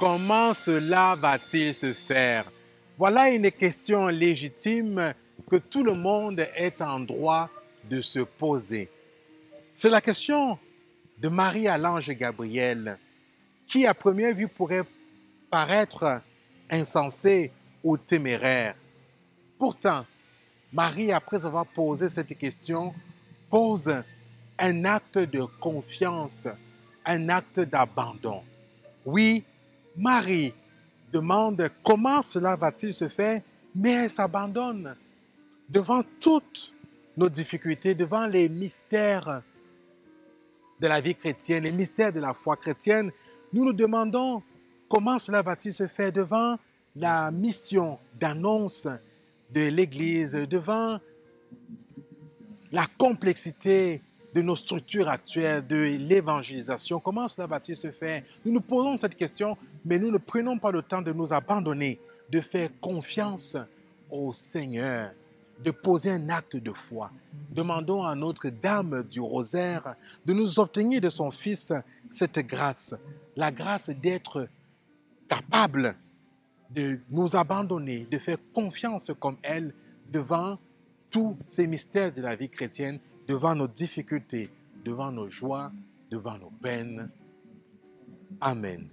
Comment cela va-t-il se faire? Voilà une question légitime que tout le monde est en droit de se poser. C'est la question de Marie à l'ange Gabriel, qui à première vue pourrait paraître insensé ou téméraire. Pourtant, Marie, après avoir posé cette question, pose un acte de confiance, un acte d'abandon. Oui, Marie demande comment cela va-t-il se faire, mais elle s'abandonne devant toutes nos difficultés, devant les mystères de la vie chrétienne, les mystères de la foi chrétienne. Nous nous demandons comment cela va-t-il se faire devant la mission d'annonce de l'Église, devant la complexité de nos structures actuelles, de l'évangélisation. Comment cela va-t-il se faire? Nous nous posons cette question, mais nous ne prenons pas le temps de nous abandonner, de faire confiance au Seigneur, de poser un acte de foi. Demandons à Notre-Dame du Rosaire de nous obtenir de son Fils cette grâce, la grâce d'être capable de nous abandonner, de faire confiance comme elle devant tous ces mystères de la vie chrétienne devant nos difficultés, devant nos joies, devant nos peines. Amen.